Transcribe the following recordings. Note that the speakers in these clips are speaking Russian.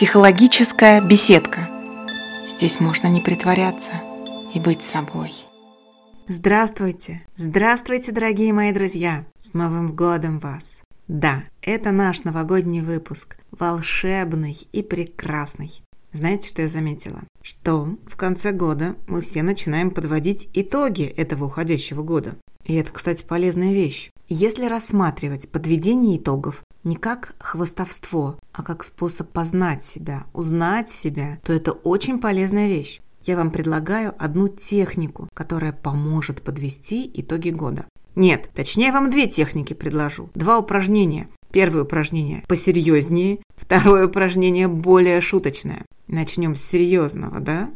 Психологическая беседка. Здесь можно не притворяться и быть собой. Здравствуйте! Здравствуйте, дорогие мои друзья! С Новым годом вас! Да, это наш новогодний выпуск. Волшебный и прекрасный. Знаете, что я заметила? Что в конце года мы все начинаем подводить итоги этого уходящего года. И это, кстати, полезная вещь. Если рассматривать подведение итогов не как хвостовство, а как способ познать себя, узнать себя, то это очень полезная вещь. Я вам предлагаю одну технику, которая поможет подвести итоги года. Нет, точнее вам две техники предложу. Два упражнения. Первое упражнение посерьезнее, второе упражнение более шуточное. Начнем с серьезного, да?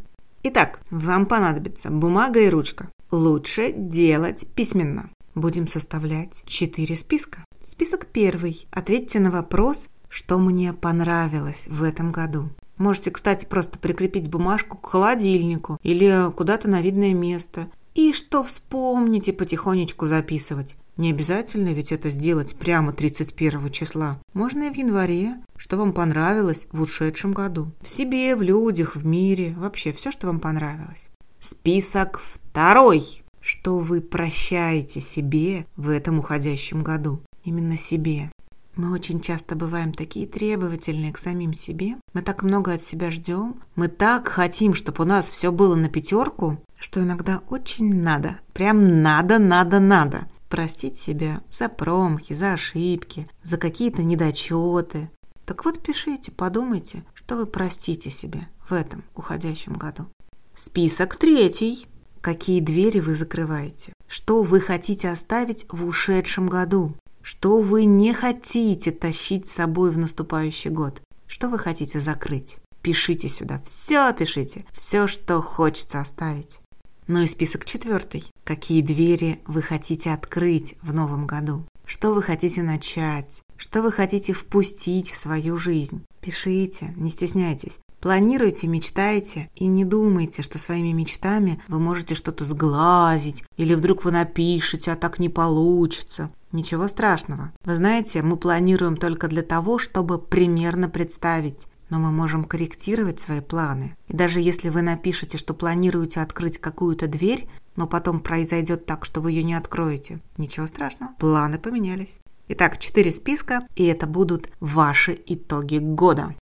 Итак, вам понадобится бумага и ручка. Лучше делать письменно. Будем составлять четыре списка. Список первый. Ответьте на вопрос, что мне понравилось в этом году. Можете, кстати, просто прикрепить бумажку к холодильнику или куда-то на видное место. И что вспомните, потихонечку записывать. Не обязательно ведь это сделать прямо 31 числа. Можно и в январе, что вам понравилось в ушедшем году. В себе, в людях, в мире, вообще все, что вам понравилось. Список второй. Что вы прощаете себе в этом уходящем году? Именно себе. Мы очень часто бываем такие требовательные к самим себе. Мы так много от себя ждем. Мы так хотим, чтобы у нас все было на пятерку, что иногда очень надо. Прям надо, надо, надо. Простить себя за промахи, за ошибки, за какие-то недочеты. Так вот пишите, подумайте, что вы простите себе в этом уходящем году. Список третий. Какие двери вы закрываете? Что вы хотите оставить в ушедшем году? Что вы не хотите тащить с собой в наступающий год? Что вы хотите закрыть? Пишите сюда, все пишите, все, что хочется оставить. Ну и список четвертый. Какие двери вы хотите открыть в новом году? Что вы хотите начать? Что вы хотите впустить в свою жизнь? Пишите, не стесняйтесь. Планируйте, мечтайте и не думайте, что своими мечтами вы можете что-то сглазить или вдруг вы напишете, а так не получится. Ничего страшного. Вы знаете, мы планируем только для того, чтобы примерно представить, но мы можем корректировать свои планы. И даже если вы напишете, что планируете открыть какую-то дверь, но потом произойдет так, что вы ее не откроете, ничего страшного, планы поменялись. Итак, четыре списка, и это будут ваши итоги года.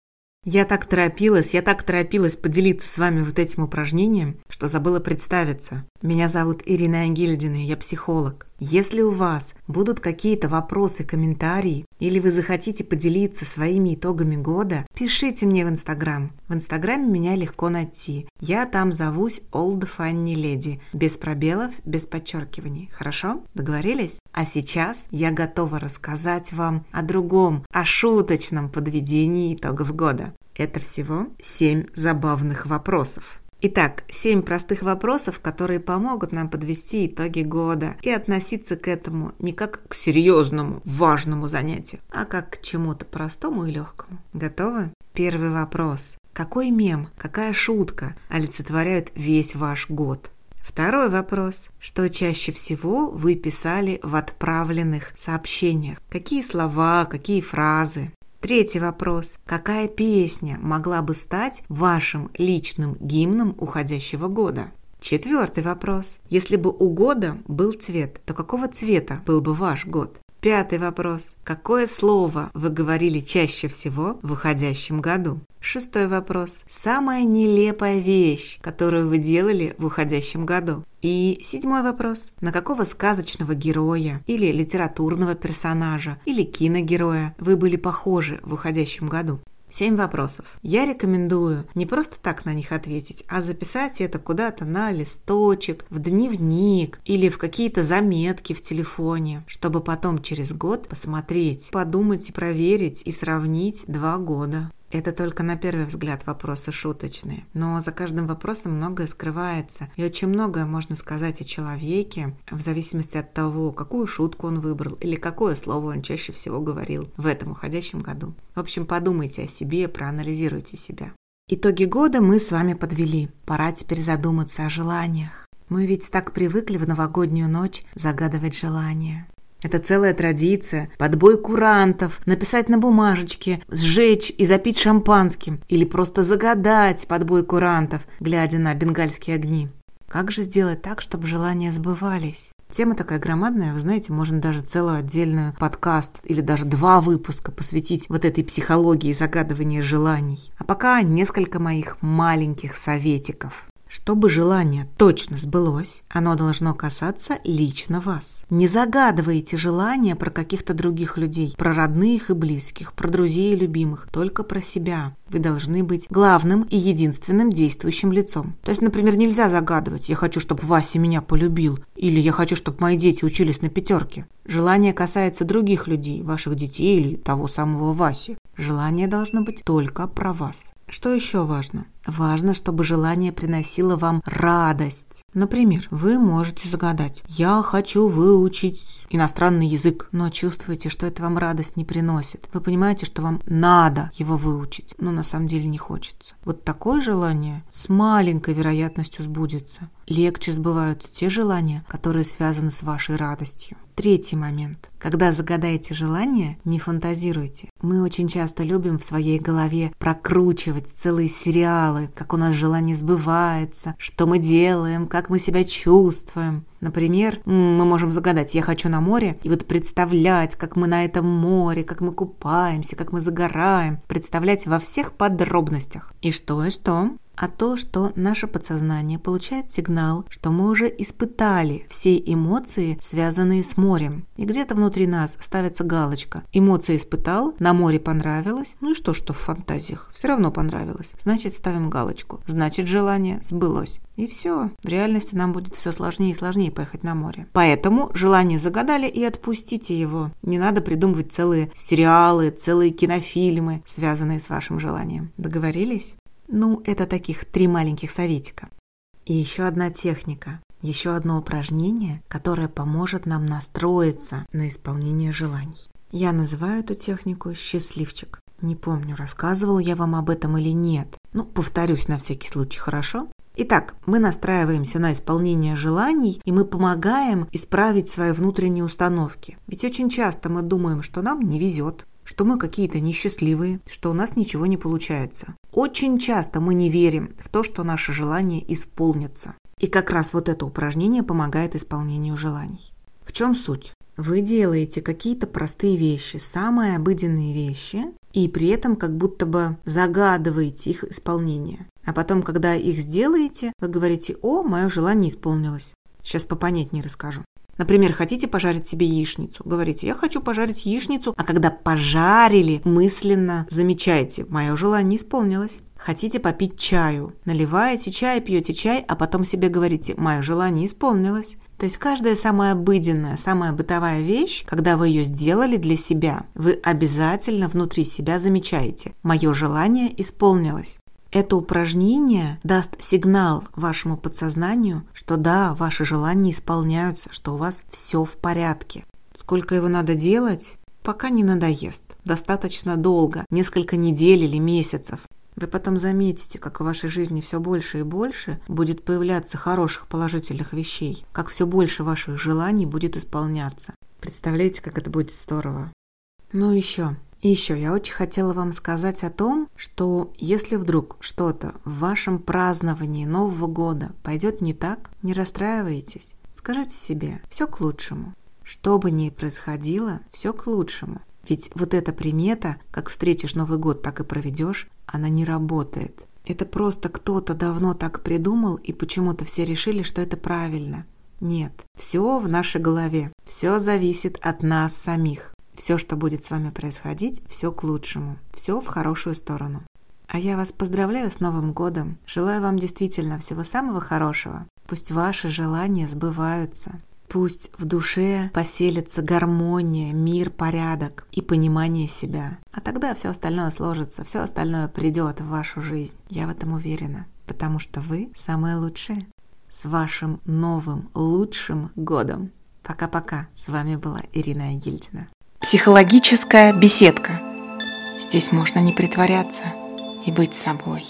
Я так торопилась, я так торопилась поделиться с вами вот этим упражнением, что забыла представиться. Меня зовут Ирина Ангельдина, я психолог. Если у вас будут какие-то вопросы, комментарии, или вы захотите поделиться своими итогами года, пишите мне в Инстаграм. В Инстаграме меня легко найти. Я там зовусь Old Funny Lady. Без пробелов, без подчеркиваний. Хорошо? Договорились? А сейчас я готова рассказать вам о другом, о шуточном подведении итогов года. Это всего 7 забавных вопросов. Итак, 7 простых вопросов, которые помогут нам подвести итоги года и относиться к этому не как к серьезному, важному занятию, а как к чему-то простому и легкому. Готовы? Первый вопрос. Какой мем, какая шутка олицетворяют весь ваш год? Второй вопрос. Что чаще всего вы писали в отправленных сообщениях? Какие слова, какие фразы? Третий вопрос. Какая песня могла бы стать вашим личным гимном уходящего года? Четвертый вопрос. Если бы у года был цвет, то какого цвета был бы ваш год? Пятый вопрос. Какое слово вы говорили чаще всего в уходящем году? Шестой вопрос. Самая нелепая вещь, которую вы делали в уходящем году? И седьмой вопрос. На какого сказочного героя или литературного персонажа или киногероя вы были похожи в уходящем году? Семь вопросов. Я рекомендую не просто так на них ответить, а записать это куда-то на листочек, в дневник или в какие-то заметки в телефоне, чтобы потом через год посмотреть, подумать и проверить и сравнить два года. Это только на первый взгляд вопросы шуточные, но за каждым вопросом многое скрывается, и очень многое можно сказать о человеке в зависимости от того, какую шутку он выбрал или какое слово он чаще всего говорил в этом уходящем году. В общем, подумайте о себе, проанализируйте себя. Итоги года мы с вами подвели. Пора теперь задуматься о желаниях. Мы ведь так привыкли в новогоднюю ночь загадывать желания. Это целая традиция. Подбой курантов, написать на бумажечке, сжечь и запить шампанским. Или просто загадать подбой курантов, глядя на бенгальские огни. Как же сделать так, чтобы желания сбывались? Тема такая громадная, вы знаете, можно даже целую отдельную подкаст или даже два выпуска посвятить вот этой психологии загадывания желаний. А пока несколько моих маленьких советиков. Чтобы желание точно сбылось, оно должно касаться лично вас. Не загадывайте желания про каких-то других людей, про родных и близких, про друзей и любимых, только про себя. Вы должны быть главным и единственным действующим лицом. То есть, например, нельзя загадывать «я хочу, чтобы Вася меня полюбил» или «я хочу, чтобы мои дети учились на пятерке». Желание касается других людей, ваших детей или того самого Васи. Желание должно быть только про вас. Что еще важно? Важно, чтобы желание приносило вам радость. Например, вы можете загадать «Я хочу выучить иностранный язык», но чувствуете, что это вам радость не приносит. Вы понимаете, что вам надо его выучить, но на самом деле не хочется. Вот такое желание с маленькой вероятностью сбудется. Легче сбываются те желания, которые связаны с вашей радостью. Третий момент. Когда загадаете желание, не фантазируйте. Мы очень часто любим в своей голове прокручивать целые сериалы, как у нас желание сбывается, что мы делаем, как мы себя чувствуем. Например, мы можем загадать «я хочу на море» и вот представлять, как мы на этом море, как мы купаемся, как мы загораем, представлять во всех подробностях. И что, и что? А то, что наше подсознание получает сигнал, что мы уже испытали все эмоции, связанные с морем. И где-то внутри нас ставится галочка. Эмоции испытал, на море понравилось. Ну и что, что в фантазиях? Все равно понравилось. Значит, ставим галочку. Значит, желание сбылось. И все. В реальности нам будет все сложнее и сложнее поехать на море. Поэтому желание загадали и отпустите его. Не надо придумывать целые сериалы, целые кинофильмы, связанные с вашим желанием. Договорились? Ну, это таких три маленьких советика. И еще одна техника, еще одно упражнение, которое поможет нам настроиться на исполнение желаний. Я называю эту технику «счастливчик». Не помню, рассказывал я вам об этом или нет. Ну, повторюсь на всякий случай, хорошо? Итак, мы настраиваемся на исполнение желаний, и мы помогаем исправить свои внутренние установки. Ведь очень часто мы думаем, что нам не везет, что мы какие-то несчастливые, что у нас ничего не получается. Очень часто мы не верим в то, что наши желания исполнятся. И как раз вот это упражнение помогает исполнению желаний. В чем суть? Вы делаете какие-то простые вещи, самые обыденные вещи, и при этом как будто бы загадываете их исполнение. А потом, когда их сделаете, вы говорите, о, мое желание исполнилось. Сейчас попонятнее расскажу. Например, хотите пожарить себе яичницу? Говорите, я хочу пожарить яичницу, а когда пожарили, мысленно замечайте, мое желание исполнилось. Хотите попить чаю? Наливаете чай, пьете чай, а потом себе говорите, мое желание исполнилось. То есть каждая самая обыденная, самая бытовая вещь, когда вы ее сделали для себя, вы обязательно внутри себя замечаете, мое желание исполнилось. Это упражнение даст сигнал вашему подсознанию, что да, ваши желания исполняются, что у вас все в порядке. Сколько его надо делать? Пока не надоест. Достаточно долго, несколько недель или месяцев. Вы потом заметите, как в вашей жизни все больше и больше будет появляться хороших положительных вещей, как все больше ваших желаний будет исполняться. Представляете, как это будет здорово. Ну еще, и еще я очень хотела вам сказать о том, что если вдруг что-то в вашем праздновании Нового года пойдет не так, не расстраивайтесь. Скажите себе, все к лучшему. Что бы ни происходило, все к лучшему. Ведь вот эта примета, как встретишь Новый год, так и проведешь, она не работает. Это просто кто-то давно так придумал, и почему-то все решили, что это правильно. Нет, все в нашей голове, все зависит от нас самих. Все, что будет с вами происходить, все к лучшему, все в хорошую сторону. А я вас поздравляю с Новым годом. Желаю вам действительно всего самого хорошего. Пусть ваши желания сбываются. Пусть в душе поселится гармония, мир, порядок и понимание себя. А тогда все остальное сложится, все остальное придет в вашу жизнь. Я в этом уверена, потому что вы самые лучшие. С вашим новым лучшим годом. Пока-пока. С вами была Ирина Егильдина. Психологическая беседка. Здесь можно не притворяться и быть собой.